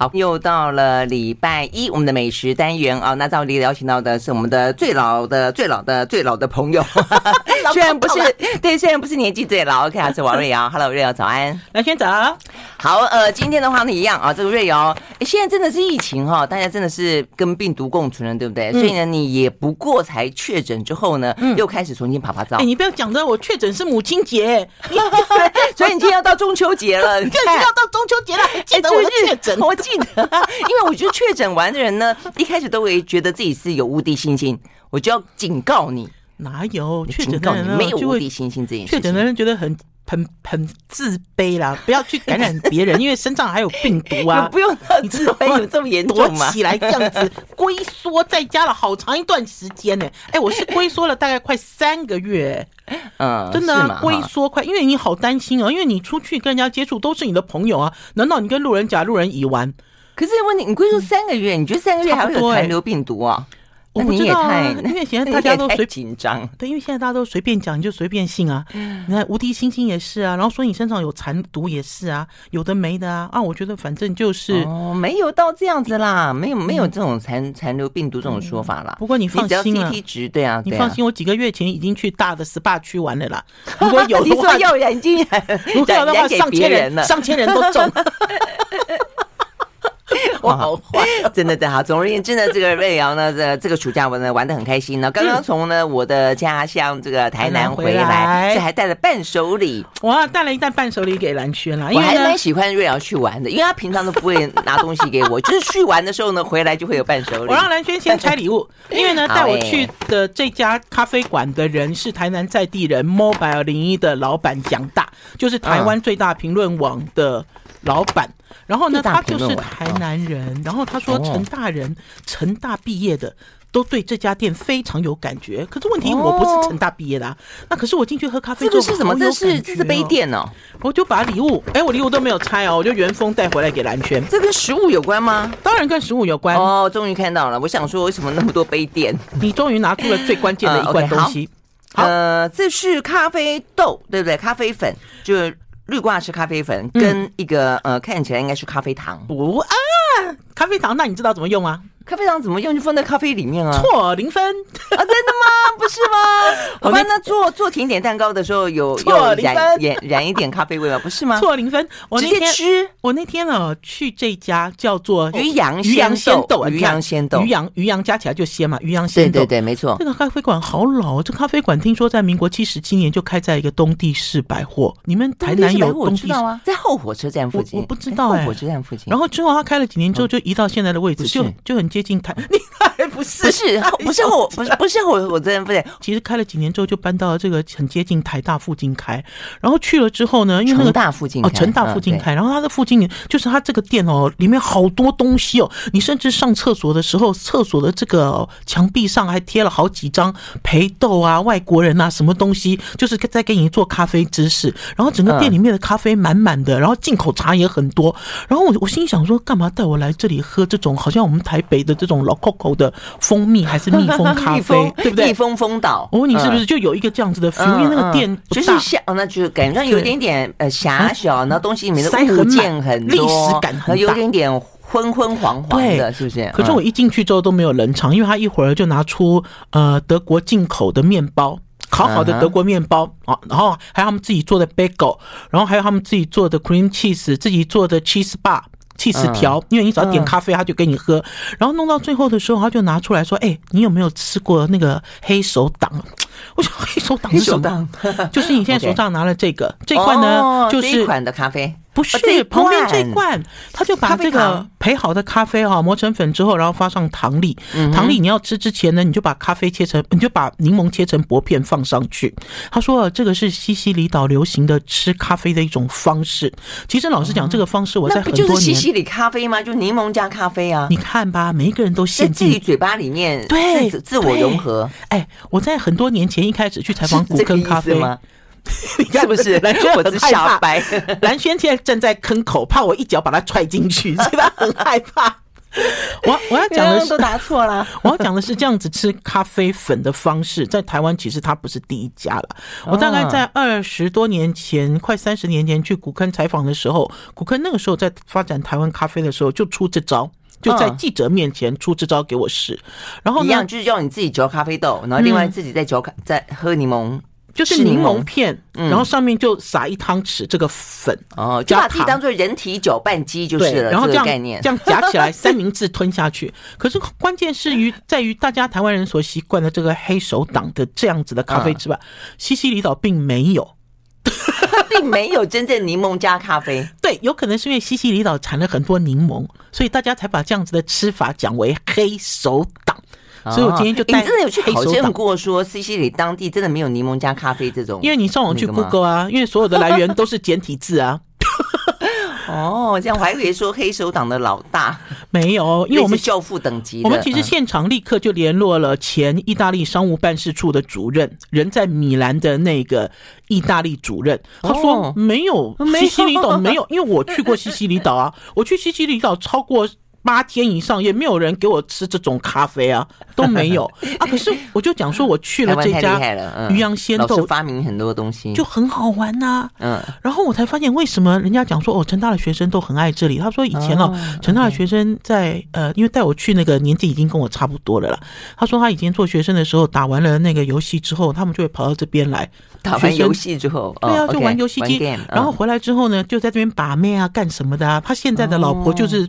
好，又到了礼拜一，我们的美食单元啊。那照例邀请到的是我们的最老的、最老的、最老的朋友，虽然不是对，虽然不是年纪最老，OK，还是王瑞瑶。Hello，瑞瑶早安，蓝轩早。好，呃，今天的话呢一样啊，这个瑞瑶，现在真的是疫情哈，大家真的是跟病毒共存了，对不对？所以呢，你也不过才确诊之后呢，又开始重新爬爬照。哎，你不要讲的，我确诊是母亲节，所以你今天要到中秋节了，你就要到中秋节了，记得我的确诊，我记得，因为我觉得确诊完的人呢，一开始都会觉得自己是有无敌星星，我就要警告你，哪有确诊的人没有无敌星星这件事情，确诊的人觉得很。很很自卑啦，不要去感染别人，因为身上还有病毒啊！不用你自卑有这么严重吗？躲起来这样子龟缩在家了好长一段时间呢。哎、欸，我是龟缩了大概快三个月，嗯，真的龟缩快，因为你好担心啊，因为你出去跟人家接触都是你的朋友啊，难道你跟路人甲、路人乙玩？可是问题，你龟缩三个月，你觉得三个月还会有残留病毒啊？我不知道啊，因为现在大家都随紧张，对，因为现在大家都随便讲，你就随便信啊。你看无敌星星也是啊，然后说你身上有残毒也是啊，有的没的啊。啊，我觉得反正就是哦，没有到这样子啦，没有没有这种残残留病毒这种说法啦。不过你放心啊，对啊，你放心，我几个月前已经去大的 SPA 区玩了啦。如果 有的话，要眼睛，如果有的话，上千人，上千人都中。我好坏，真的的好。总而言之呢，这个瑞瑶呢，这这个暑假我呢玩的很开心呢。刚刚从呢我的家乡这个台南回来，这还带了伴手礼。我带了一袋伴手礼给蓝轩啦。我还蛮喜欢瑞瑶去玩的，因为他平常都不会拿东西给我，就是去玩的时候呢，回来就会有伴手礼。我让蓝轩先拆礼物，因为呢带我去的这家咖啡馆的人是台南在地人 Mobile 零一的老板蒋大，就是台湾最大评论网的老板。然后呢，他就是台南人。然后他说，成大人、成大毕业的都对这家店非常有感觉。可是问题，我不是成大毕业的啊。那可是我进去喝咖啡，这是什么？这是这是杯垫哦。我就把礼物，哎，我礼物都没有拆哦，我就原封带回来给蓝圈。这跟食物有关吗？当然跟食物有关哦。终于看到了，我想说，为什么那么多杯垫？你终于拿出了最关键的 一罐东西。呃，这是咖啡豆，对不对？咖啡粉就。绿挂式咖啡粉跟一个、嗯、呃，看起来应该是咖啡糖。不啊，咖啡糖，那你知道怎么用吗？咖啡糖怎么用？就放在咖啡里面啊？错，零分 啊！真的吗？不是吗？好 吧，那做做甜点蛋糕的时候有有染染染一点咖啡味吗？不是吗？错，零分。我那天吃。我那天呢去这家叫做鱼阳鱼阳鲜豆，鱼阳鲜豆，鱼阳鱼阳加起来就鲜嘛，鱼阳鲜豆。对对对，没错。这个咖啡馆好老，这咖啡馆听说在民国七十七年就开在一个东地市百货。你们台南有东帝士吗？在后火车站附近。我不知道哎，后火车站附近。然后之后他开了几年之后，就移到现在的位置，就就很接近台。你还不是 不是不是后不是不是后火车站附近。其实开了几年之后，就搬到了这个很接近台大附近开。然后去了之后呢，因为那个大附近哦，成大附近开。然后它的附近就是它这个店哦，里面好多东西哦。你甚至上厕所的时候，厕所的这个墙壁上还贴了好几张培豆啊、外国人啊什么东西，就是在给你做咖啡知识。然后整个店里面的咖啡满满的，然后进口茶也很多。然后我我心想说，干嘛带我来这里喝这种好像我们台北的这种老 Coco 的蜂蜜还是蜜蜂咖啡，对不对？蜜蜂蜂岛，我问你是不是就有一个这样子的 feel？因为那个店就是像，那就是感觉上有一点点呃狭小，那东西里面的物件很多，历史感很大，有点点昏昏黄黄的，是不是？可是我一进去之后都没有冷场，因为他一会儿就拿出呃德国进口的面包，烤好的德国面包啊，然后还有他们自己做的 bagel，然后还有他们自己做的 cream cheese，自己做的 cheese bar。起司条，因为你只要点咖啡，他就给你喝。然后弄到最后的时候，他就拿出来说：“哎，你有没有吃过那个黑手党？”我想黑手党是什么？就是你现在手上拿了这个这款呢，就是这款的咖啡。不是旁边这罐，他就把这个焙好的咖啡哈磨成粉之后，然后发上糖粒。糖粒你要吃之前呢，你就把咖啡切成，你就把柠檬切成薄片放上去。他说这个是西西里岛流行的吃咖啡的一种方式。其实老实讲，这个方式我在很多年，就是西西里咖啡吗？就柠檬加咖啡啊。你看吧，每一个人都陷进自己嘴巴里面，对，自我融合。哎，我在很多年前一开始去采访古坑咖啡吗？你是不是蓝轩？我是小白。蓝轩现在站在坑口，怕我一脚把他踹进去，所以他很害怕。我我要讲的是都答错了。我要讲的是这样子吃咖啡粉的方式，在台湾其实它不是第一家了。我大概在二十多年前，快三十年前去古坑采访的时候，古坑那个时候在发展台湾咖啡的时候，就出这招，就在记者面前出这招给我试。然后一样就是要你自己嚼咖啡豆，然后另外自己再嚼咖再喝柠檬。就是柠檬片，然后上面就撒一汤匙这个粉，哦，就把自己当做人体搅拌机就是了。然后这样概念，这样夹起来，三明治吞下去。可是关键是于在于大家台湾人所习惯的这个黑手党的这样子的咖啡之外，西西里岛并没有，并没有真正柠檬加咖啡。对，有可能是因为西西里岛产了很多柠檬，所以大家才把这样子的吃法讲为黑手党。所以我今天就带、欸、你真的有去考证过，说西西里当地真的没有柠檬加咖啡这种？因为你上网去 Google 啊，因为所有的来源都是简体字啊。哦，这样我还以为说黑手党的老大 没有，因为我们教父等级，我们其实现场立刻就联络了前意大利商务办事处的主任，人在米兰的那个意大利主任，他说没有西西里岛没有，因为我去过西西里岛啊，我去西西里岛超过。八天以上也没有人给我吃这种咖啡啊，都没有 啊。可是我就讲说，我去了这家鱼阳鲜豆，发明很多东西，就很好玩呐。嗯，然后我才发现为什么人家讲说哦，成大的学生都很爱这里。他说以前哦，成大的学生在呃，因为带我去那个年纪已经跟我差不多了啦。他说他以前做学生的时候，打完了那个游戏之后，他们就会跑到这边来。打完游戏之后，对啊，就玩游戏机，然后回来之后呢，就在这边把妹啊，干什么的啊？他现在的老婆就是。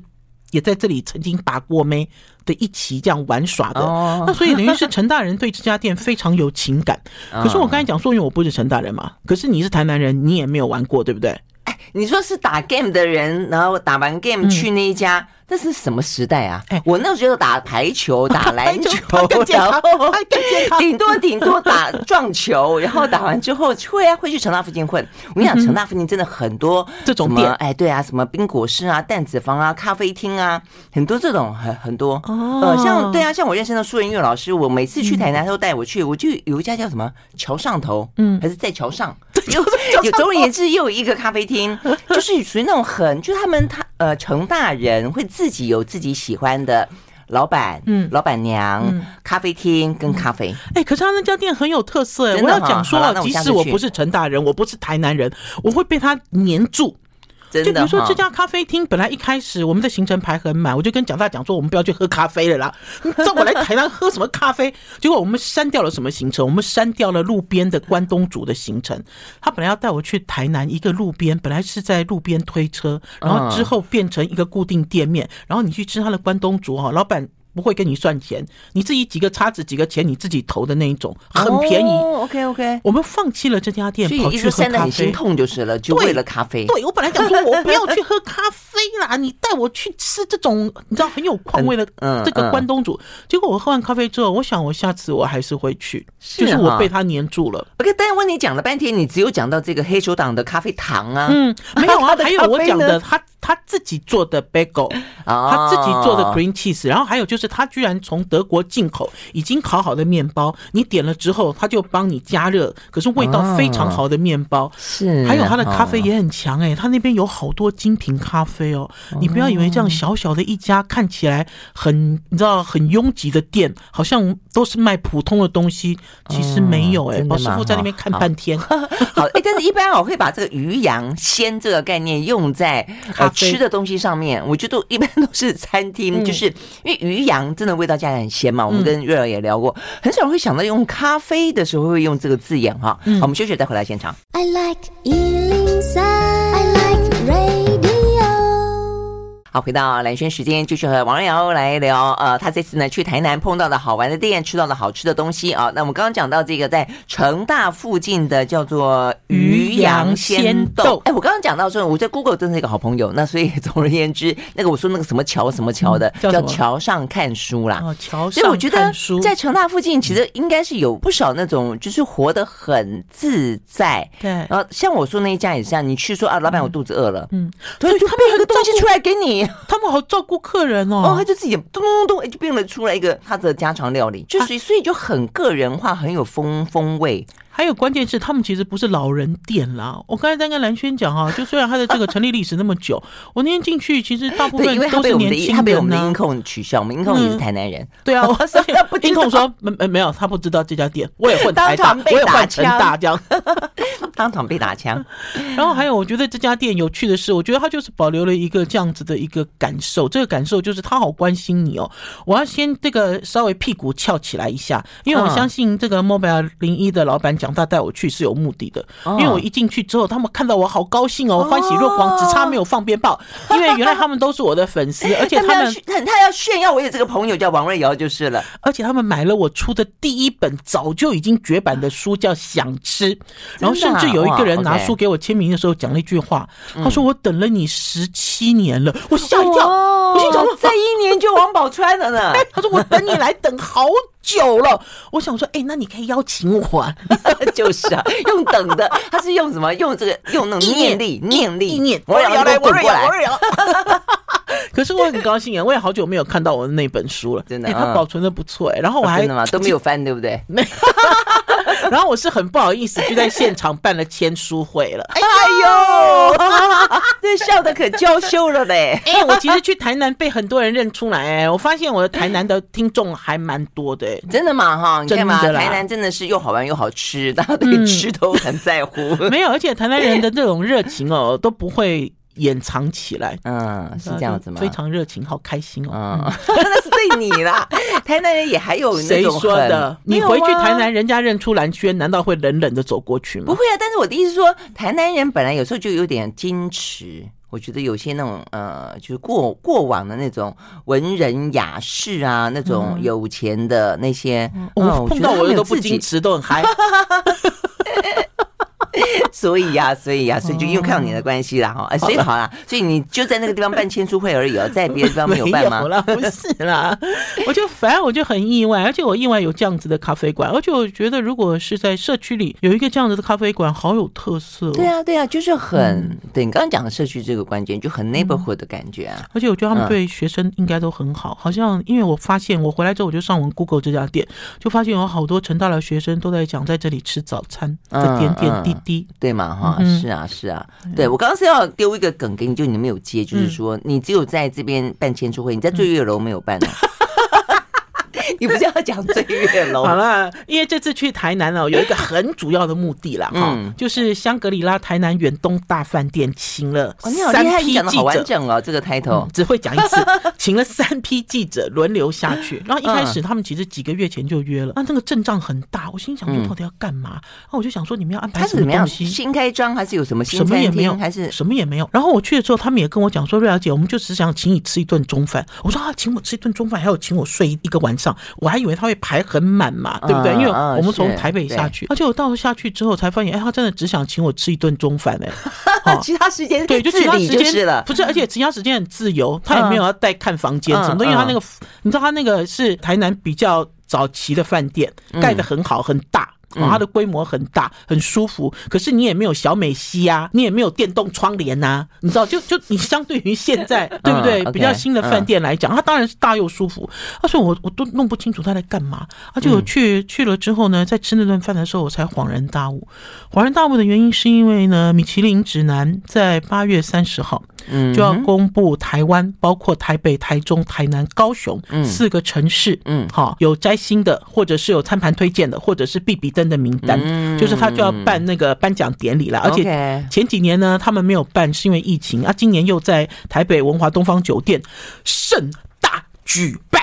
也在这里曾经把过妹的一起这样玩耍的，那所以等于是陈大人对这家店非常有情感。可是我刚才讲说，因为我不是陈大人嘛，可是你是台南人，你也没有玩过，对不对？哎，你说是打 game 的人，然后打完 game 去那一家。这是什么时代啊？哎，我那时候打排球、打篮球，然后顶多顶多打撞球，然后打完之后会啊会去成大附近混。我跟你讲，成大附近真的很多这种店，哎，对啊，什么冰果室啊、蛋子房啊、咖啡厅啊，很多这种很很多。呃，像对啊，像我认识的苏仁月老师，我每次去台南都带我去，我就有一家叫什么桥上头，嗯，还是在桥上，有有总而言之又有一个咖啡厅，就是属于那种很，就是他们他呃成大人会。自己有自己喜欢的老板，嗯，老板娘，嗯、咖啡厅跟咖啡。哎、欸，可是他那家店很有特色哎，我要讲说，即使我不是陈大人，我不是台南人，我会被他黏住。就比如说这家咖啡厅，本来一开始我们的行程排很满，我就跟蒋大讲说，我们不要去喝咖啡了啦。你知道我来台南喝什么咖啡？结果我们删掉了什么行程？我们删掉了路边的关东煮的行程。他本来要带我去台南一个路边，本来是在路边推车，然后之后变成一个固定店面，然后你去吃他的关东煮哈，老板。不会跟你算钱，你自己几个叉子几个钱你自己投的那一种，很便宜。Oh, OK OK，我们放弃了这家店，跑去喝咖啡。很心痛就是了，就为了咖啡。对，对我本来想说，我不要去喝咖啡啦，你带我去吃这种你知道很有况味的 这个关东煮。嗯嗯、结果我喝完咖啡之后，我想我下次我还是会去，是就是我被他黏住了。OK，但是问你讲了半天，你只有讲到这个黑手党的咖啡糖啊？嗯，没有啊，还有我讲的他他自己做的 bagel，他自己做的 cream cheese，然后还有就是他居然从德国进口已经烤好的面包，你点了之后他就帮你加热，可是味道非常好的面包。是，还有他的咖啡也很强哎，他那边有好多精品咖啡哦。你不要以为这样小小的一家看起来很你知道很拥挤的店，好像都是卖普通的东西，其实没有哎。宝师傅在那边看半天。好 哎，但是一般我会把这个鱼羊鲜这个概念用在吃的东西上面，我觉得一般都是餐厅，就是因为鱼羊真的味道加的很鲜嘛。我们跟瑞儿也聊过，很少人会想到用咖啡的时候会用这个字眼哈。好，我们休息再回来现场。I like 好，回到蓝轩时间，继续和王瑞瑶来聊。呃，他这次呢去台南碰到的好玩的店，吃到的好吃的东西啊。那我们刚刚讲到这个在成大附近的叫做鱼阳鲜豆。哎，我刚刚讲到说我在 Google 真是一个好朋友。那所以总而言之，那个我说那个什么桥什么桥的，嗯、叫桥上看书啦。哦，桥上看书。所以我觉得在成大附近其实应该是有不少那种就是活得很自在。对。然后像我说那一家也是这样，你去说啊，老板我肚子饿了，嗯，对，就他们有个东西出来给你。他们好照顾客人哦，哦，他就自己咚咚咚，就变了出来一个他的家常料理，就所以所以就很个人化，很有风风味。还有关键是他们其实不是老人店啦。我刚才在跟蓝轩讲哈，就虽然他的这个成立历史那么久，我那天进去其实大部分都是年轻人。他被我们的音控取笑，我们音控也是台南人。对啊，音控说没没没有，他不知道这家店，我也混台大，我也换成大这样，当场被打枪。然后还有，我觉得这家店有趣的是，我觉得他就是保留了一个这样子的一个感受，这个感受就是他好关心你哦。我要先这个稍微屁股翘起来一下，因为我相信这个 Mobile 零一的老板讲他带我去是有目的的，因为我一进去之后，他们看到我好高兴哦，欢喜若狂，只差没有放鞭炮，因为原来他们都是我的粉丝，而且他们他他要炫耀我有这个朋友叫王瑞瑶就是了，而且他们买了我出的第一本早就已经绝版的书叫《想吃》，然后甚至有一个人拿书给我签名的时候讲了一句话，他说我等了你十七年了，我吓一跳，我心想说在一年就王宝钏了呢，他说我等你来等好久了，我想说哎，那你可以邀请我啊，就是啊，用等的，他是用什么？用这个用那种念力念力念，我要来滚过来。可是我很高兴啊，我也好久没有看到我的那本书了，真的，它保存的不错哎。然后我还真的吗？都没有翻，对不对？没。然后我是很不好意思，就在现场办了签书会了。哎呦，这笑得可娇羞了嘞！哎，我其实去台南被很多人认出来哎，我发现我的台南的听众还蛮多的，真的吗？哈，真的，台南真的是又好玩又好吃，大家对吃都很在乎。没有，而且台南人的这种热情哦，都不会。掩藏起来，嗯，是这样子吗？非常热情，好开心哦。嗯，那是对你啦。台南人也还有谁说的？你回去台南，人家认出蓝轩，难道会冷冷的走过去吗？不会啊。但是我的意思是说，台南人本来有时候就有点矜持。我觉得有些那种呃，就是过过往的那种文人雅士啊，那种有钱的那些，哦，碰到我的都不矜持，都很嗨。所以呀、啊，所以呀、啊，所以就因为看到你的关系啦哈，哎，所以好了，所以你就在那个地方办签书会而已哦，在别的地方没有 办吗？不是啦，我就反正我就很意外，而且我意外有这样子的咖啡馆，而且我觉得如果是在社区里有一个这样子的咖啡馆，好有特色、哦。对啊，对啊，就是很、嗯、对你刚刚讲的社区这个关键，就很 neighborhood 的感觉啊。嗯、而且我觉得他们对学生应该都很好，好像因为我发现我回来之后我就上网 Google 这家店，就发现有好多成大的学生都在讲在这里吃早餐的点点滴滴。嗯嗯对嘛哈，是啊是啊，对我刚刚是要丢一个梗给你，就你没有接，就是说你只有在这边办签出会，你在醉月楼没有办呢。你不是要讲醉月楼？好了，因为这次去台南哦，有一个很主要的目的啦，哈，就是香格里拉台南远东大饭店请了三批记者，好完整哦，这个 title 只会讲一次，请了三批记者轮流下去。然后一开始他们其实几个月前就约了，那那个阵仗很大，我心想说到底要干嘛？然后我就想说你们要安排什么东西？新开张还是有什么新？什么也没有，还是什么也没有。然后我去的时候，他们也跟我讲说，瑞瑶姐，我们就只想请你吃一顿中饭。我说啊，请我吃一顿中饭，还有请我睡一个晚上。我还以为他会排很满嘛，对不对？因为我们从台北下去，而且我到了下去之后才发现，哎，他真的只想请我吃一顿中饭哎，其他时间对，就其他时间不是，而且其他时间很自由，他也没有要带看房间什么的，因为他那个你知道他那个是台南比较早期的饭店，盖的很好很大。哦，它的规模很大，很舒服，可是你也没有小美西啊，你也没有电动窗帘呐，你知道，就就你相对于现在，对不对？比较新的饭店来讲，它当然是大又舒服。他说我我都弄不清楚他在干嘛，而且我去去了之后呢，在吃那顿饭的时候，我才恍然大悟。恍然大悟的原因是因为呢，米其林指南在八月三十号。嗯，就要公布台湾，包括台北、台中、台南、高雄四个城市，嗯，好有摘星的，或者是有餐盘推荐的，或者是必比登的名单，就是他就要办那个颁奖典礼了。而且前几年呢，他们没有办，是因为疫情啊，今年又在台北文华东方酒店盛大举办。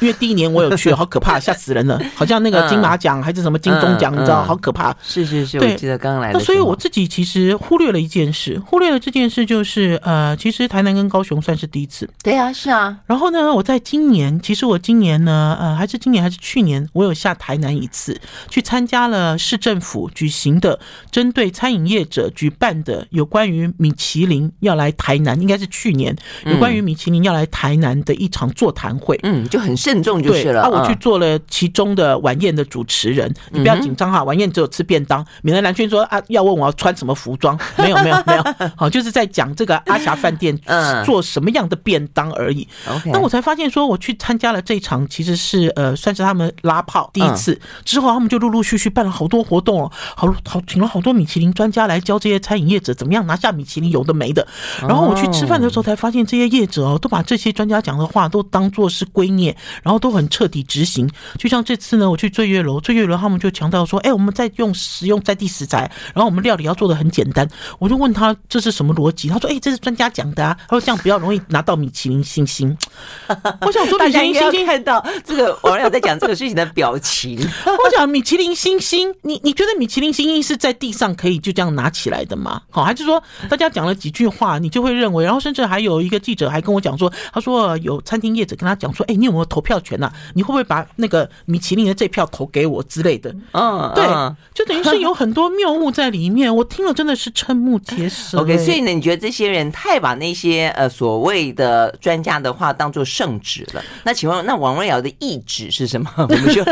因为第一年我有去，好可怕，吓死人了，好像那个金马奖还是什么金钟奖，你知道，好可怕。是是是，对，我记得刚刚来的。那所以我自己其实忽略了一件事，忽略了这件事就是，呃，其实台南跟高雄算是第一次。对啊，是啊。然后呢，我在今年，其实我今年呢，呃，还是今年还是去年，我有下台南一次，去参加了市政府举行的针对餐饮业者举办的有关于米其林要来台南，应该是去年有关于米其林要来台南的一场座谈会。嗯，就很。慎重就是了。啊，我去做了其中的晚宴的主持人，你不要紧张哈，晚宴只有吃便当，免得蓝轩说啊要问我要穿什么服装，没有没有没有，好，就是在讲这个阿霞饭店 做什么样的便当而已。那我才发现说，我去参加了这场，其实是呃算是他们拉炮第一次，之后他们就陆陆续续办了好多活动哦，好好请了好多米其林专家来教这些餐饮业者怎么样拿下米其林，有的没的。然后我去吃饭的时候才发现，这些业者哦都把这些专家讲的话都当做是圭臬，然后都很彻底执行。就像这次呢，我去醉月楼，醉月楼他们就强调说，哎，我们在用使用在地食材，然后我们料理要做的很简单。我就问他这是什么逻辑，他说，哎，这是专家讲的啊。他说这样比较容易拿到米其林星星。我想说，米其林星星看到这个网友在讲这个事情的表情。我想米其林星星，你你觉得米其林星星是在地上可以就这样拿起来的吗？好，还是说大家讲了几句话，你就会认为？然后甚至还有一个记者还跟我讲说，他说有餐厅业者跟他讲说，哎，你有没有投票权呐？你会不会把那个米其林的这票投给我之类的？嗯，对，就等于是有很多谬误在里面。我听了真的是瞠目结舌。OK，所以呢，你觉得这些人太把那些呃所谓的专家的话当做圣旨了？那请问，那王瑞瑶的意旨是什么？我们休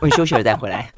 我们休息了再回来。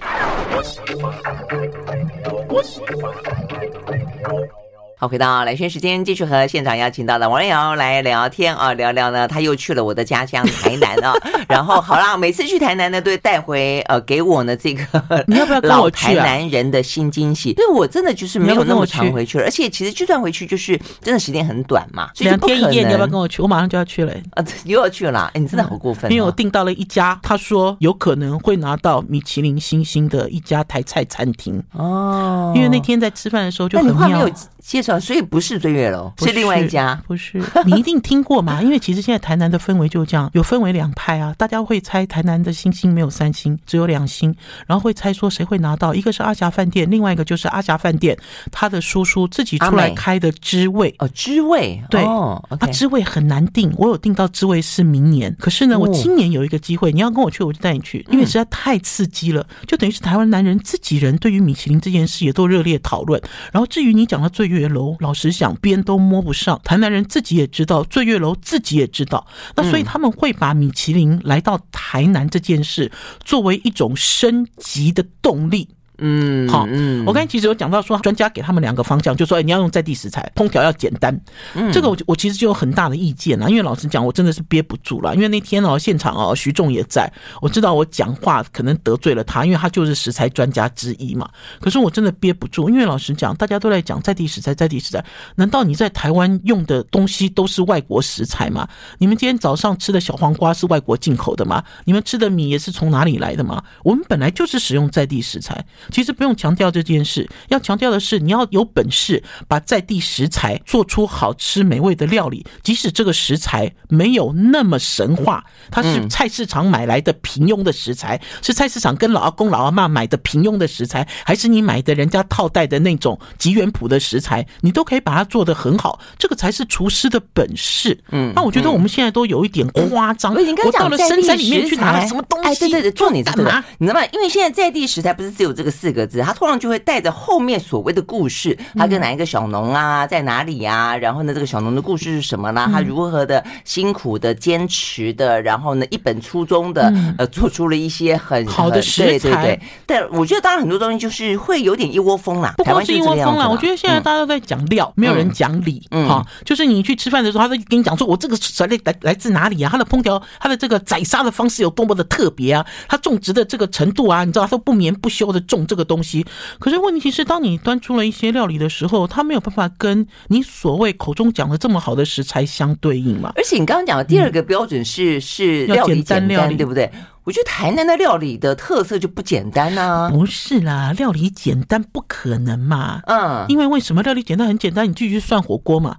好，回到兰萱时间，继续和现场邀请到的王瑞瑶来聊天啊，聊聊呢，他又去了我的家乡台南啊。然后好啦，每次去台南呢，都会带回呃给我呢这个 你要不要跟我去老台南人的新惊喜？对我真的就是没有那么常回去了，而且其实就算回去，就是真的时间很短嘛，两天一夜，你要不要跟我去？我马上就要去了。啊，又要去了，哎，你真的好过分，因为我订到了一家，他说有可能会拿到米其林星星的一家台菜餐厅哦。因为那天在吃饭的时候就很妙。介绍，所以不是醉月楼，是另外一家。不是，你一定听过嘛？因为其实现在台南的氛围就这样，有分为两派啊。大家会猜台南的星星没有三星，只有两星，然后会猜说谁会拿到。一个是阿霞饭店，另外一个就是阿霞饭店他的叔叔自己出来开的知味哦，知味对哦，啊，知味很难定，我有定到知味是明年，可是呢，我今年有一个机会，你要跟我去，我就带你去，因为实在太刺激了，就等于是台湾男人自己人对于米其林这件事也都热烈讨论。然后至于你讲到醉月楼，老实讲，边都摸不上。台南人自己也知道，醉月楼自己也知道。那所以他们会把米其林来到台南这件事作为一种升级的动力。嗯，好，嗯，我刚才其实有讲到说，专家给他们两个方向，就说，哎，你要用在地食材，烹调要简单。嗯，这个我我其实就有很大的意见啊，因为老实讲，我真的是憋不住了。因为那天哦，现场哦，徐仲也在，我知道我讲话可能得罪了他，因为他就是食材专家之一嘛。可是我真的憋不住，因为老实讲，大家都在讲在地食材，在地食材，难道你在台湾用的东西都是外国食材吗？你们今天早上吃的小黄瓜是外国进口的吗？你们吃的米也是从哪里来的吗？我们本来就是使用在地食材。其实不用强调这件事，要强调的是你要有本事把在地食材做出好吃美味的料理，即使这个食材没有那么神话，它是菜市场买来的平庸的食材，是菜市场跟老阿公老阿妈买的平庸的食材，还是你买的人家套袋的那种吉原谱的食材，你都可以把它做得很好，这个才是厨师的本事。嗯，那我觉得我们现在都有一点夸张。我到了深山里面去拿了什么东西？哎，对对对，做你这个，你知道吗？因为现在在地食材不是只有这个四个字。他通常就会带着后面所谓的故事，他跟哪一个小农啊，在哪里啊？然后呢，这个小农的故事是什么呢？他如何的辛苦的坚持的，然后呢，一本初衷的呃，做出了一些很好的食材。对对对，但我觉得当然很多东西就是会有点一窝蜂啦，不光是一窝蜂啦。我觉得现在大家都在讲料，没有人讲理。哈，就是你去吃饭的时候，他都跟你讲说，我这个材料来来自哪里啊？它的烹调，它的这个宰杀的方式有多么的特别啊？它种植的这个程度啊，你知道，他都不眠不休的种这个东西。可是问题是，当你端出了一些料理的时候，它没有办法跟你所谓口中讲的这么好的食材相对应嘛？而且你刚刚讲的第二个标准是、嗯、是料理简单，料理对不对？我觉得台南的料理的特色就不简单啊！不是啦，料理简单不可能嘛？嗯，因为为什么料理简单很简单？你继续涮火锅嘛。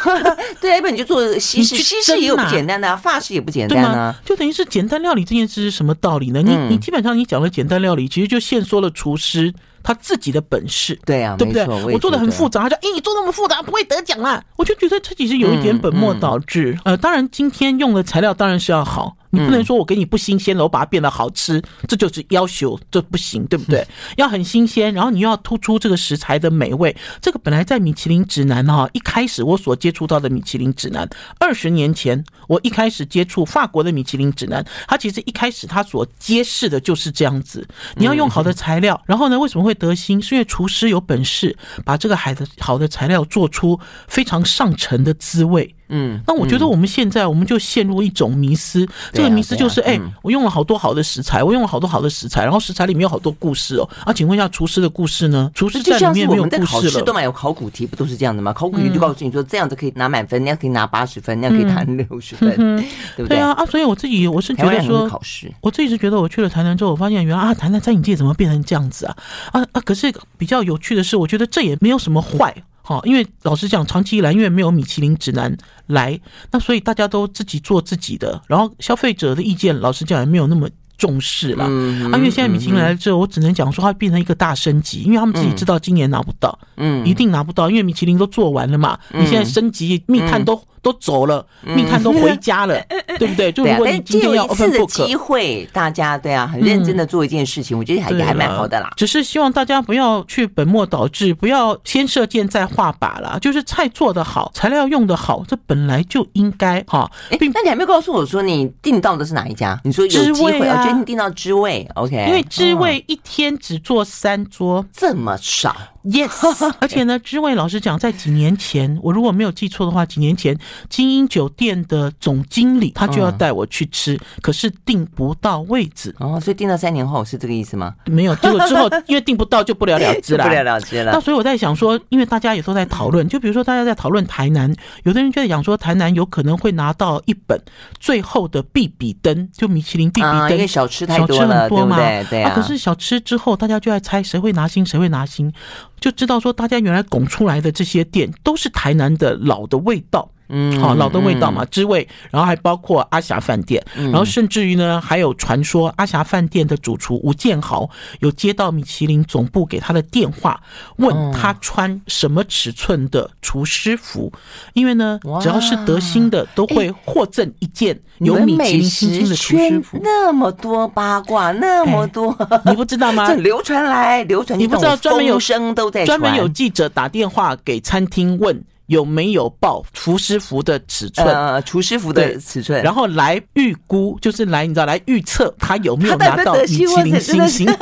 对，要不然你就做西式，西式也有不简单的啊，法式也不简单啊，就等于是简单料理这件事是什么道理呢？你你基本上你讲的简单料理，其实就限缩了厨师他自己的本事。对啊，对不对？我做的很复杂，他说：“哎，你做那么复杂，不会得奖啦。”我就觉得这其实有一点本末倒置。呃，当然今天用的材料当然是要好。你不能说我给你不新鲜了，我把它变得好吃，这就是要求，这不行，对不对？要很新鲜，然后你又要突出这个食材的美味。这个本来在米其林指南哈，一开始我所接触到的米其林指南，二十年前我一开始接触法国的米其林指南，它其实一开始它所揭示的就是这样子，你要用好的材料，然后呢，为什么会得心？是因为厨师有本事把这个海的好的材料做出非常上乘的滋味。嗯，那我觉得我们现在我们就陷入一种迷思，这个迷思就是，哎，我用了好多好的食材，我用了好多好的食材，然后食材里面有好多故事哦。啊，请问一下，厨师的故事呢？厨师在里面没有故事了。都嘛有考古题，不都是这样的吗？考古题就告诉你说，这样子可以拿满分，那样可以拿八十分，那样可以拿六十分，对不对？对啊，啊，所以我自己我是觉得说，考试，我自己是觉得我去了台南之后，我发现原来啊，台南餐饮界怎么变成这样子啊？啊啊！可是比较有趣的是，我觉得这也没有什么坏。好，因为老实讲，长期以来因为没有米其林指南来，那所以大家都自己做自己的，然后消费者的意见，老实讲也没有那么重视了。嗯，啊，因为现在米其林来了之后，我只能讲说它变成一个大升级，因为他们自己知道今年拿不到，嗯，一定拿不到，因为米其林都做完了嘛，你现在升级密探都。都走了，密探都回家了，对不对？就如果你今天要 open book 的机会，大家对啊，很认真的做一件事情，我觉得还也还蛮好的啦。只是希望大家不要去本末倒置，不要先射箭再画靶啦。就是菜做得好，材料用得好，这本来就应该哈。哎，那你还没有告诉我说你订到的是哪一家？你说有机会啊？决定订到知味，OK？因为知味一天只做三桌，这么少。Yes，而且呢，知味老师讲，在几年前，我如果没有记错的话，几年前精英酒店的总经理他就要带我去吃，可是订不到位置哦，所以订到三年后是这个意思吗？没有，结果之后 因为订不到就不了了之了，不了了之了。那所以我在想说，因为大家也都在讨论，就比如说大家在讨论台南，有的人就在讲说台南有可能会拿到一本最后的必比登，就米其林必比登，因为小吃太多了，对不对？对啊。可是小吃之后，大家就在猜谁会拿星，谁会拿星。就知道说，大家原来拱出来的这些店都是台南的老的味道。嗯，好，老的味道嘛，滋味，然后还包括阿霞饭店，然后甚至于呢，还有传说阿霞饭店的主厨吴建豪有接到米其林总部给他的电话，问他穿什么尺寸的厨师服，因为呢，只要是得星的都会获赠一件有米其林星星的厨师服。那么多八卦，那么多，你不知道吗？这流传来流传，你不知道专门有声都在专门有记者打电话给餐厅问。有没有报厨师服的尺寸？呃，厨师服的尺寸，然后来预估，就是来你知道来预测他有没有拿到米其林星星？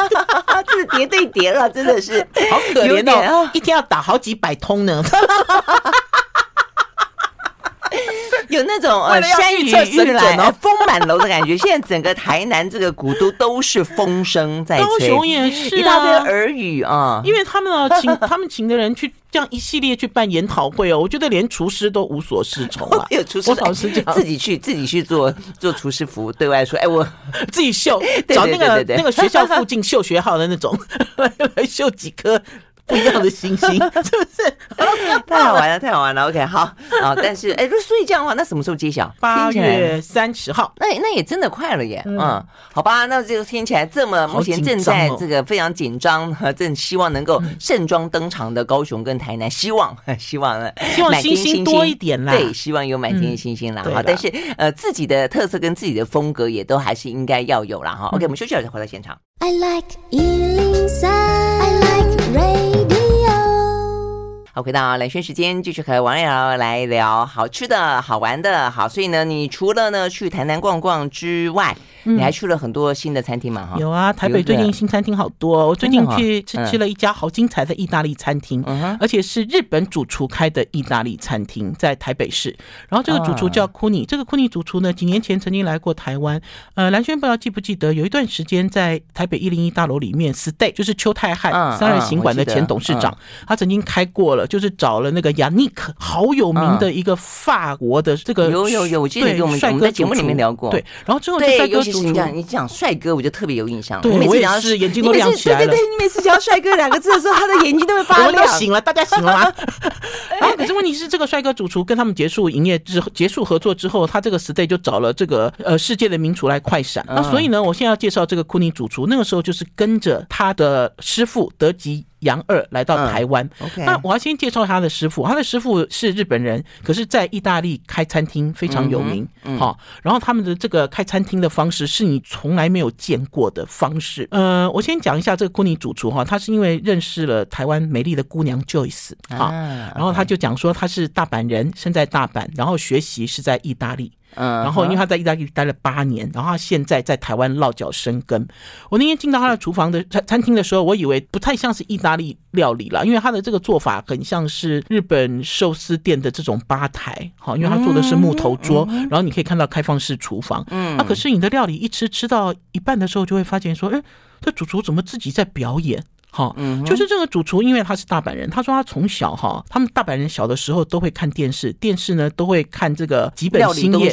这是叠对叠了，真的是 好可怜哦，一天要打好几百通呢。有那种呃山雨欲来风满楼的感觉。现在整个台南这个古都都是风声在吹，高雄也是一大堆耳语啊。因为他们啊，请 他们请的人去这样一系列去办研讨会哦，我觉得连厨师都无所适从了。有厨师，我老师讲，自己去自己去做做厨师服，对外说，哎，我自己秀，找那个那个学校附近秀学号的那种，来秀几颗。不一样的星星，是不是？太好玩了，太好玩了。OK，好啊。但是，哎，所以这样的话，那什么时候揭晓？八月三十号。那那也真的快了耶。嗯，好吧。那这个听起来这么，目前正在这个非常紧张和 正希望能够盛装登场的高雄跟台南，希望希望呢，希望星星多一点啦。对，希望有满天星星啦。好，但是呃，自己的特色跟自己的风格也都还是应该要有啦。哈。OK，我们休息了再回到现场。I like 好，回到蓝轩时间，继续和王瑶来聊好吃的好玩的。好，所以呢，你除了呢去台南逛逛之外，你还去了很多新的餐厅嘛？哈，有啊，台北最近新餐厅好多。我最近去吃吃了一家好精彩的意大利餐厅，而且是日本主厨开的意大利餐厅，在台北市。然后这个主厨叫库尼，这个库尼主厨呢，几年前曾经来过台湾。呃，蓝轩不知道记不记得，有一段时间在台北一零一大楼里面，stay 就是邱泰汉三人行馆的前董事长，他曾经开过了，就是找了那个亚尼克，好有名的一个法国的这个有有有，我记得我们在节目里面聊过。对，然后之后帅哥。你讲你讲帅哥，我就特别有印象。对，我也是眼睛都亮起来了。对对对，你每次讲帅哥两个字的时候，他的眼睛都会发 亮。我醒了，大家醒了吗？然后可是问题是，这个帅哥主厨跟他们结束营业之后，结束合作之后，他这个 stay 就找了这个呃世界的名厨来快闪。那所以呢，我现在要介绍这个库尼主厨，那个时候就是跟着他的师傅德吉。杨二来到台湾。嗯 okay、那我要先介绍他的师傅，他的师傅是日本人，可是在意大利开餐厅非常有名。好、然后他们的这个开餐厅的方式是你从来没有见过的方式。呃，我先讲一下这个库尼主厨哈，他是因为认识了台湾美丽的姑娘 Joyce 哈、啊，然后他就讲说他是大阪人，生在大阪，然后学习是在意大利。嗯，然后因为他在意大利待了八年，然后他现在在台湾落脚生根。我那天进到他的厨房的餐餐厅的时候，我以为不太像是意大利料理了，因为他的这个做法很像是日本寿司店的这种吧台，好，因为他做的是木头桌，然后你可以看到开放式厨房。嗯，那可是你的料理一吃吃到一半的时候，就会发现说，哎，这主厨怎么自己在表演？好，就是这个主厨，因为他是大阪人，他说他从小哈，他们大阪人小的时候都会看电视，电视呢都会看这个吉本兴业，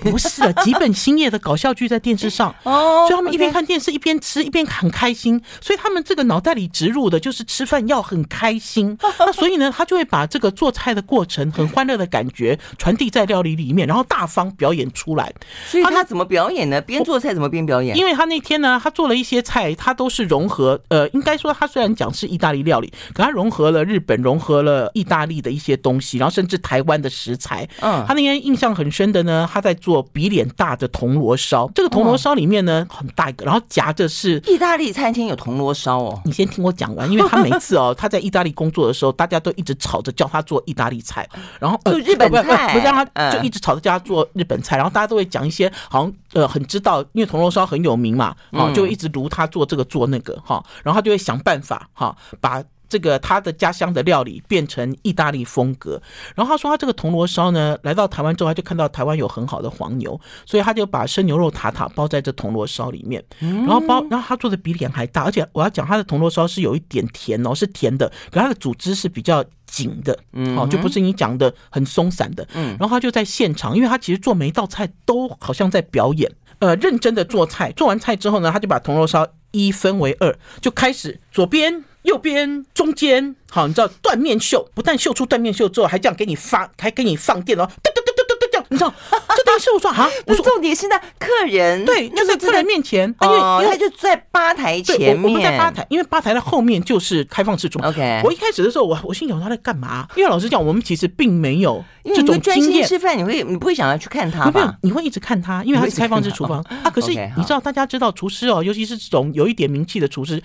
不是啊，吉本兴业的搞笑剧在电视上，哦，所以他们一边看电视一边吃一边很开心，所以他们这个脑袋里植入的就是吃饭要很开心，那所以呢，他就会把这个做菜的过程很欢乐的感觉传递在料理里面，然后大方表演出来。所以他怎么表演呢？边做菜怎么边表演？因为他那天呢，他做了一些菜，他都是融合，呃，应该说。他虽然讲是意大利料理，可他融合了日本、融合了意大利的一些东西，然后甚至台湾的食材。嗯，他那天印象很深的呢，他在做比脸大的铜锣烧。这个铜锣烧里面呢，很大一个，然后夹着是意大利餐厅有铜锣烧哦。你先听我讲完，因为他每次哦，他在意大利工作的时候，大家都一直吵着叫他做意大利菜，然后就日本菜，不让他就一直吵着叫他做日本菜，然后大家都会讲一些好像呃很知道，因为铜锣烧很有名嘛，啊，就一直如他做这个做那个哈，然后他就会想办法哈。把这个他的家乡的料理变成意大利风格，然后他说他这个铜锣烧呢，来到台湾之后，他就看到台湾有很好的黄牛，所以他就把生牛肉塔塔包在这铜锣烧里面，然后包，然后他做的比脸还大，而且我要讲他的铜锣烧是有一点甜哦，是甜的，可它的组织是比较紧的，好，就不是你讲的很松散的，嗯，然后他就在现场，因为他其实做每一道菜都好像在表演，呃，认真的做菜，做完菜之后呢，他就把铜锣烧一分为二，就开始左边。右边、中间，好，你知道断面秀，不但秀出断面秀之后，还这样给你发，还给你放电哦，噔噔噔噔噔噔你知道？这等于是我说啊，我说重点是在客人，对，就在客人面前，哦，他就在吧台前面，我们在吧台，因为吧台的后面就是开放式厨房。OK，我一开始的时候，我我心想他在干嘛？因为老实讲，我们其实并没有这种经验。吃饭，你会你不会想要去看他吧？你会一直看他，因为他是开放式厨房啊。可是你知道，大家知道厨师哦，尤其是这种有一点名气的厨师。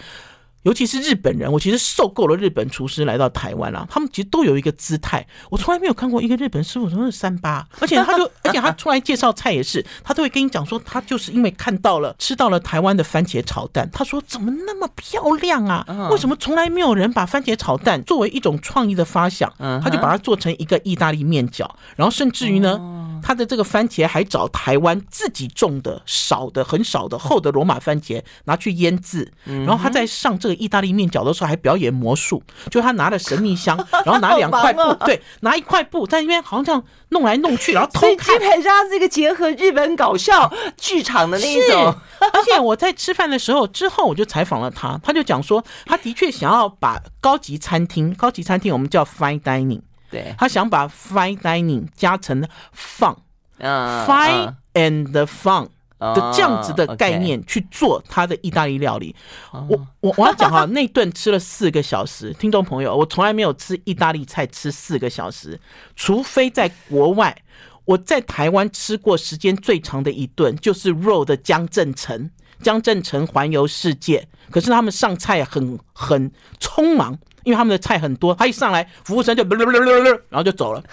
尤其是日本人，我其实受够了日本厨师来到台湾了。他们其实都有一个姿态，我从来没有看过一个日本师傅都是三八，而且他就，而且他出来介绍菜也是，他都会跟你讲说，他就是因为看到了吃到了台湾的番茄炒蛋，他说怎么那么漂亮啊？为什么从来没有人把番茄炒蛋作为一种创意的发想？他就把它做成一个意大利面饺，然后甚至于呢。他的这个番茄还找台湾自己种的少的很少的厚的罗马番茄拿去腌制，然后他在上这个意大利面饺的时候还表演魔术，就他拿了神秘箱，然后拿两块布，对，拿一块布在那边好像这样弄来弄去，然后偷看。基本上这个结合日本搞笑剧场的那一种。而且我在吃饭的时候之后，我就采访了他，他就讲说，他的确想要把高级餐厅，高级餐厅我们叫 fine dining。对，他想把 fine dining 加成 fun，fine and fun 的这样子的概念去做他的意大利料理。我我我要讲哈，那顿吃了四个小时，听众朋友，我从来没有吃意大利菜吃四个小时，除非在国外。我在台湾吃过时间最长的一顿，就是 Road 的江振诚，江振诚环游世界。可是他们上菜很很匆忙。因为他们的菜很多，他一上来，服务生就，然后就走了，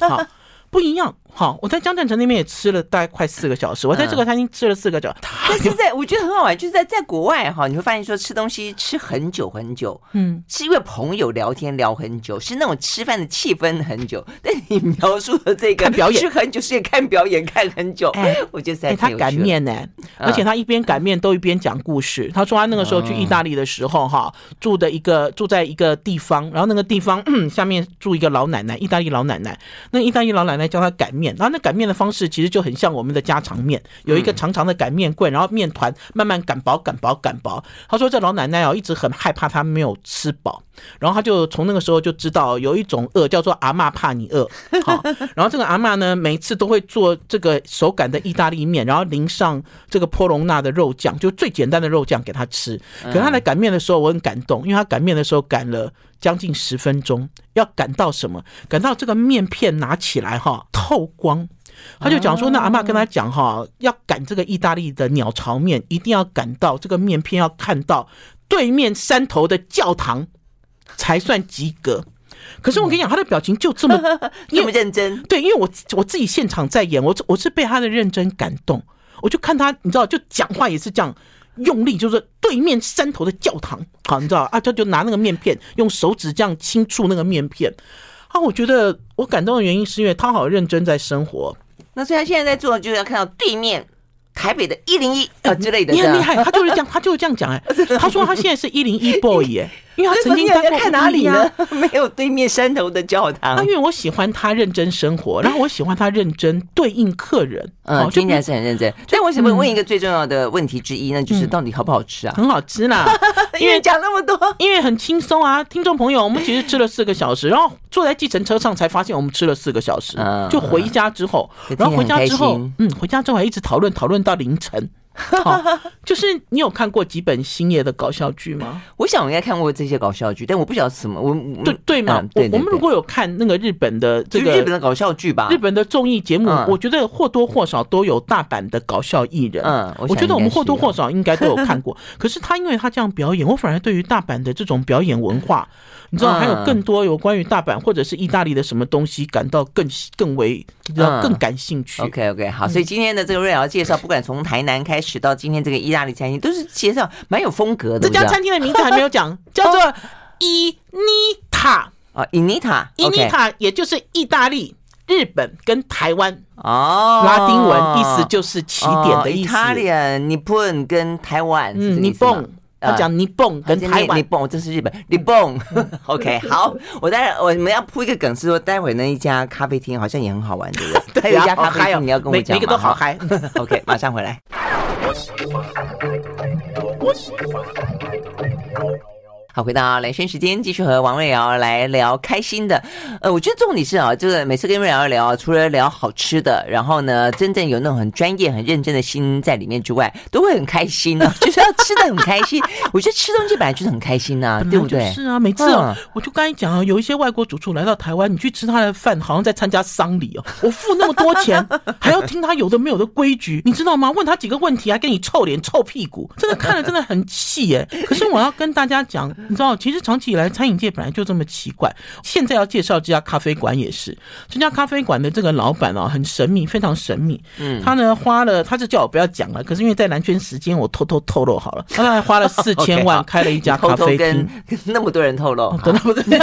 好，不一样。好，我在江镇城那边也吃了大概快四个小时。我在这个餐厅吃了四个小时。但是在我觉得很好玩，就是在在国外哈，你会发现说吃东西吃很久很久，嗯，是因为朋友聊天聊很久，是那种吃饭的气氛很久。但你描述的这个表演吃很久，是也看表演看很久。哎，我觉得哎，他擀面呢，而且他一边擀面都一边讲故事。他说他那个时候去意大利的时候哈，住的一个住在一个地方，然后那个地方下面住一个老奶奶，意大利老奶奶。那意大利老奶奶教他擀面。面，然后那擀面的方式其实就很像我们的家常面，有一个长长的擀面棍，然后面团慢慢擀薄、擀薄、擀薄。他说这老奶奶哦一直很害怕她没有吃饱，然后他就从那个时候就知道有一种饿叫做阿嬷怕你饿。好，然后这个阿嬷呢每次都会做这个手擀的意大利面，然后淋上这个波隆纳的肉酱，就最简单的肉酱给他吃。可是他来擀面的时候我很感动，因为他擀面的时候擀了。将近十分钟，要擀到什么？擀到这个面片拿起来哈透光。他就讲说，那阿嬷跟他讲哈，要擀这个意大利的鸟巢面，一定要擀到这个面片要看到对面山头的教堂才算及格。可是我跟你讲，他的表情就这么这么认真。对，因为我我自己现场在演，我我是被他的认真感动。我就看他，你知道，就讲话也是这样。用力就是对面山头的教堂，好，你知道啊？他就拿那个面片，用手指这样轻触那个面片。啊，我觉得我感动的原因是因为他好认真在生活。那所以他现在在做，就是要看到对面台北的一零一啊之类的。你很厉害，他就是这样，他就是这样讲哎。他说他现在是一零一 boy 哎。因为他曾经在看哪里呢？没有对面山头的教堂。啊，因为我喜欢他认真生活，然后我喜欢他认真对应客人。嗯，听起来是很认真。所以我想问问一个最重要的问题之一，那就是到底好不好吃啊？很好吃啦，因为讲那么多，因为很轻松啊。听众朋友，我们其实吃了四个小时，然后坐在计程车上才发现我们吃了四个小时。就回家之后，然后回家之后，嗯，回家之后还一直讨论讨论到凌晨。好，就是你有看过几本星爷的搞笑剧吗？我想我应该看过这些搞笑剧，但我不晓得什么。我对对嘛，我我们如果有看那个日本的这个日本的搞笑剧吧，日本的综艺节目，我觉得或多或少都有大阪的搞笑艺人。嗯，我觉得我们或多或少应该都有看过。可是他因为他这样表演，我反而对于大阪的这种表演文化。你知道还有更多有关于大阪或者是意大利的什么东西，感到更更为要更感兴趣。OK OK 好，所以今天的这个瑞瑶介绍，不管从台南开始到今天这个意大利餐厅，都是介绍蛮有风格的。这家餐厅的名字还没有讲，叫做伊尼塔啊，伊尼塔，伊尼塔，也就是意大利、日本跟台湾哦，拉丁文意思就是起点的意思。Italian、跟台湾，嗯，Nippon。他讲尼蹦跟台湾，尼蹦，这是日本。尼蹦。OK，好，我待会我们要铺一个梗，是说待会那一家咖啡厅好像也很好玩，对不对？还有一家咖啡厅你要跟我讲，每个都好。嗨。OK，马上回来。好，回到蓝轩时间，继续和王瑞瑶来聊开心的。呃，我觉得重点是啊，就是每次跟瑞瑶聊，除了聊好吃的，然后呢，真正有那种很专业、很认真的心在里面之外，都会很开心呢、啊，就是要吃的很开心。我觉得吃东西本来就是很开心呐、啊，对不对？是啊，每次啊，嗯、我就刚才讲啊，有一些外国主厨来到台湾，你去吃他的饭，好像在参加丧礼哦。我付那么多钱，还要听他有的没有的规矩，你知道吗？问他几个问题，还给你臭脸、臭屁股，真的看了真的很气哎。可是我要跟大家讲。你知道，其实长期以来餐饮界本来就这么奇怪。现在要介绍这家咖啡馆也是，这家咖啡馆的这个老板啊，很神秘，非常神秘。嗯，他呢花了，他就叫我不要讲了，可是因为在蓝圈时间，我偷偷透露好了，他大概花了四千万开了一家咖啡厅，那么多人透露，对不对？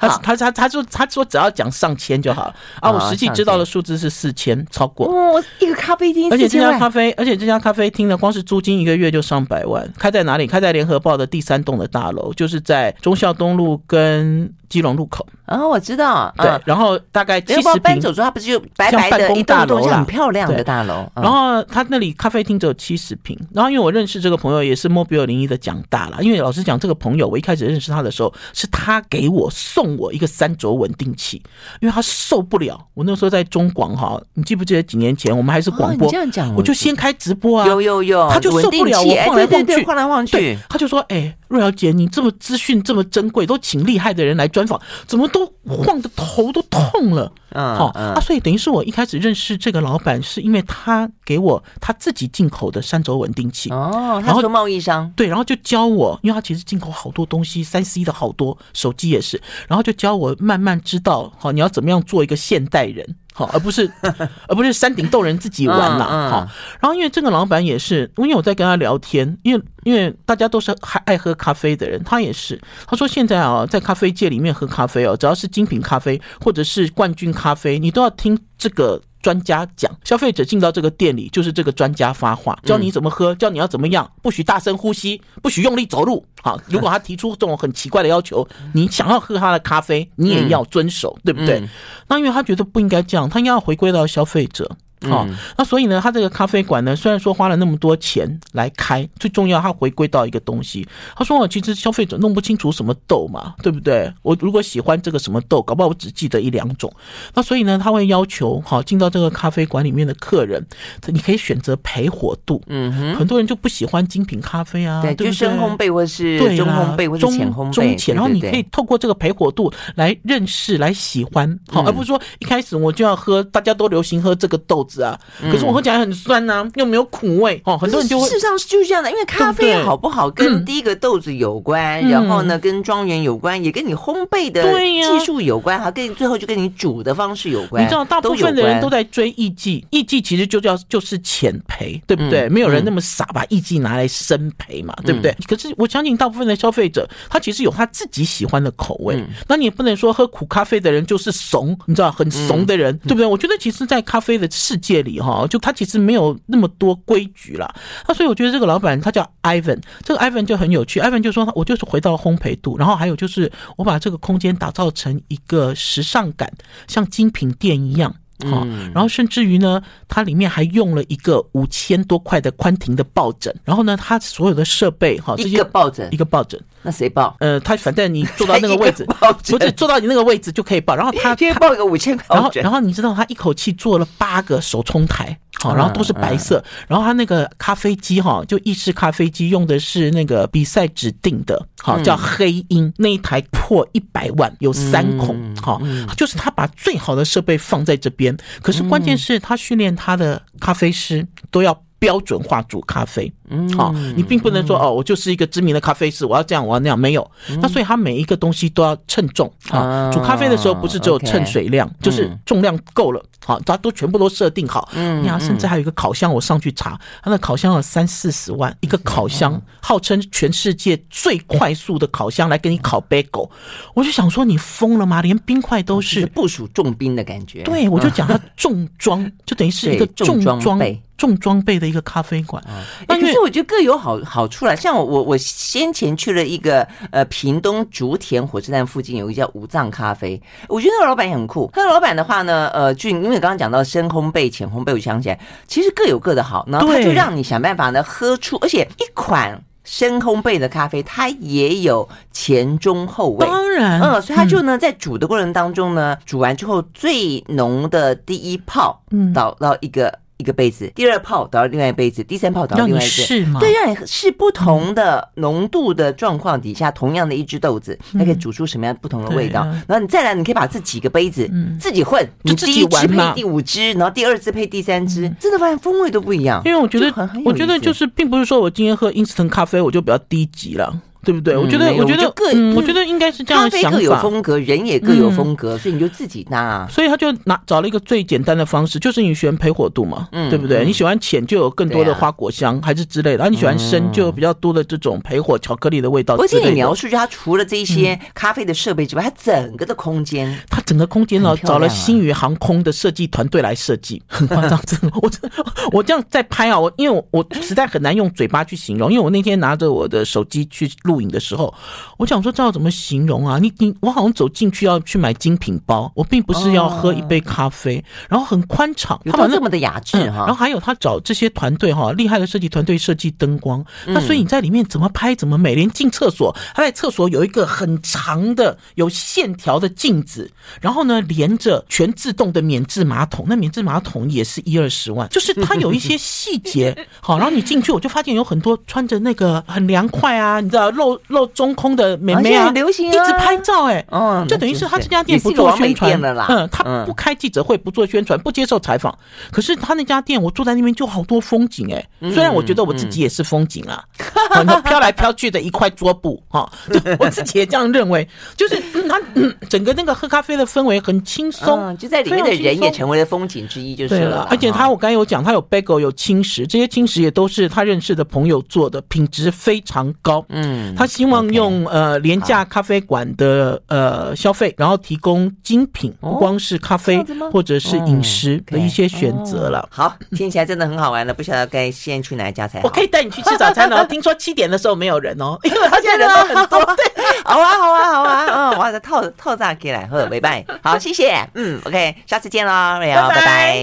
他 他他他说他说只要讲上千就好了啊，我实际知道的数字是四千，超过。哦，一个咖啡厅，而且这家咖啡，而且这家咖啡厅呢，光是租金一个月就上百万。开在哪里？开在联合报的第三栋的大楼。就是在忠孝东路跟基隆路口。哦，我知道，对，然后大概七十坪，搬走之后，它不是就白白的一栋栋很漂亮的大楼。然后他那里咖啡厅只有七十平。然后因为我认识这个朋友，也是 Mobile 零一的讲大了。因为老实讲，这个朋友我一开始认识他的时候，是他给我送我一个三轴稳定器，因为他受不了。我那时候在中广哈，你记不记得几年前我们还是广播？这样讲，我就先开直播啊，有有有，他就受不了我晃来晃去，晃来晃去，他就说：“哎，瑞瑶姐，你这么资讯这么珍贵，都请厉害的人来专访，怎么都晃的？”头都痛了，嗯，好啊，所以等于是我一开始认识这个老板，是因为他给我他自己进口的三轴稳定器哦，然后贸易商对，然后就教我，因为他其实进口好多东西，三 C 的好多手机也是，然后就教我慢慢知道，好，你要怎么样做一个现代人。好，而不是，而不是山顶洞人自己玩啦。好，然后因为这个老板也是，因为我在跟他聊天，因为因为大家都是还爱喝咖啡的人，他也是。他说现在啊，在咖啡界里面喝咖啡哦，只要是精品咖啡或者是冠军咖啡，你都要听这个。专家讲，消费者进到这个店里就是这个专家发话，教你怎么喝，教你要怎么样，不许大声呼吸，不许用力走路。好，如果他提出这种很奇怪的要求，你想要喝他的咖啡，你也要遵守，对不对？那因为他觉得不应该这样，他应该要回归到消费者。好，那所以呢，他这个咖啡馆呢，虽然说花了那么多钱来开，最重要他回归到一个东西。他说：“我其实消费者弄不清楚什么豆嘛，对不对？我如果喜欢这个什么豆，搞不好我只记得一两种。那所以呢，他会要求好进到这个咖啡馆里面的客人，你可以选择焙火度。嗯哼，很多人就不喜欢精品咖啡啊，对，就深烘焙或是中烘焙或是浅烘焙，中浅。然后你可以透过这个焙火度来认识、来喜欢，好，而不是说一开始我就要喝大家都流行喝这个豆子啊，可是。”我喝起来很酸呐、啊，又没有苦味哦。很多人就会事实上就是这样的，因为咖啡好不好跟第一个豆子有关，嗯、然后呢跟庄园有关，也跟你烘焙的技术有关，哈，跟最后就跟你煮的方式有关。你知道，大部分的人都在追艺伎，艺伎其实就叫就是浅培，对不对？嗯、没有人那么傻把艺伎拿来深焙嘛，对不对？嗯、可是我相信大部分的消费者，他其实有他自己喜欢的口味。嗯、那你也不能说喝苦咖啡的人就是怂，你知道很怂的人，嗯、对不对？我觉得其实，在咖啡的世界里，哈，就他其实没有那么多规矩啦，那所以我觉得这个老板他叫 Ivan，这个 Ivan 就很有趣。Ivan 就说，我就是回到烘焙度，然后还有就是我把这个空间打造成一个时尚感，像精品店一样。好，然后甚至于呢，它里面还用了一个五千多块的宽庭的抱枕，然后呢，它所有的设备哈，一个抱枕，一个抱枕，那谁抱？呃，他反正你坐到那个位置，不是坐到你那个位置就可以抱。然后他 今天抱一个五千块，然后然后你知道他一口气做了八个手冲台，好，然后都是白色，然后他那个咖啡机哈，就意式咖啡机用的是那个比赛指定的，好叫黑鹰那一台破一百万，有三孔，好，就是他把最好的设备放在这边。可是关键是他训练他的咖啡师都要标准化煮咖啡，嗯，好，你并不能说哦，我就是一个知名的咖啡师，我要这样，我要那样，没有。那所以他每一个东西都要称重啊。煮咖啡的时候不是只有称水量，就是重量够了，好，他都全部都设定好。嗯，呀，甚至还有一个烤箱，我上去查，他的烤箱有三四十万一个烤箱，号称全世界最快速的烤箱来给你烤 bagel。我就想说，你疯了吗？连冰块都是部署重兵的感觉。对，我就 讲它重装，就等于是一个重装备。重装备的一个咖啡馆，可是我觉得各有好好处啦。像我我我先前去了一个呃屏东竹田火车站附近有一家五藏咖啡，我觉得那个老板也很酷。那个老板的话呢，呃，就因为刚刚讲到深烘焙、浅烘焙，我想起来其实各有各的好，然后他就让你想办法呢喝出，而且一款深烘焙的咖啡它也有前中后味，当然，嗯，所以他就呢在煮的过程当中呢，煮完之后最浓的第一泡，嗯，倒到一个。一个杯子，第二泡倒到另外一杯子，第三泡倒到另外一杯子，对，让你试不同的浓度的状况底下，同样的一只豆子，它可以煮出什么样不同的味道。然后你再来，你可以把这几个杯子自己混，你第一支配第五支，然后第二支配第三支，真的发现风味都不一样。因为我觉得，我觉得就是，并不是说我今天喝 instant 咖啡我就比较低级了。对不对？我觉得，我觉得各，我觉得应该是这样的想法。各有风格，人也各有风格，所以你就自己搭。所以他就拿找了一个最简单的方式，就是你喜欢焙火度嘛，对不对？你喜欢浅就有更多的花果香，还是之类的。然后你喜欢深就有比较多的这种焙火巧克力的味道。而且你描述，就它除了这些咖啡的设备之外，它整个的空间，它整个空间呢，找了星宇航空的设计团队来设计，很夸张，真的。我 我这样在拍啊，我因为我我实在很难用嘴巴去形容，因为我那天拿着我的手机去录影的时候。我想说，这要怎么形容啊？你你我好像走进去要去买精品包，我并不是要喝一杯咖啡。然后很宽敞，他们这么的雅致哈。然后还有他找这些团队哈，厉害的设计团队设计灯光。那所以你在里面怎么拍怎么美，连进厕所，他在厕所有一个很长的有线条的镜子，然后呢连着全自动的免治马桶，那免治马桶也是一二十万，就是它有一些细节。好，然后你进去我就发现有很多穿着那个很凉快啊，你知道露露中。空的美眉啊，流行一直拍照哎，哦，就等于是他这家店不做宣传了啦，嗯，他不开记者会，不做宣传，不接受采访。可是他那家店，我坐在那边就好多风景哎，虽然我觉得我自己也是风景啦，飘来飘去的一块桌布哈，我自己也这样认为，就是他整个那个喝咖啡的氛围很轻松，就在里面的人也成为了风景之一，就是了。而且他我刚才有讲，他有 bagel，有轻食，这些轻食也都是他认识的朋友做的，品质非常高。嗯，嗯，他希望用呃廉价咖啡馆的呃消费，然后提供精品，不光是咖啡或者是饮食的一些选择了。好，听起来真的很好玩了，不晓得该先去哪一家才好。我可以带你去吃早餐哦。听说七点的时候没有人哦，因为他现在人都很多。对，好啊，好啊，好啊，嗯，我再套套炸起来，呵，拜拜。好，谢谢，嗯，OK，下次见喽，瑞瑶，拜拜。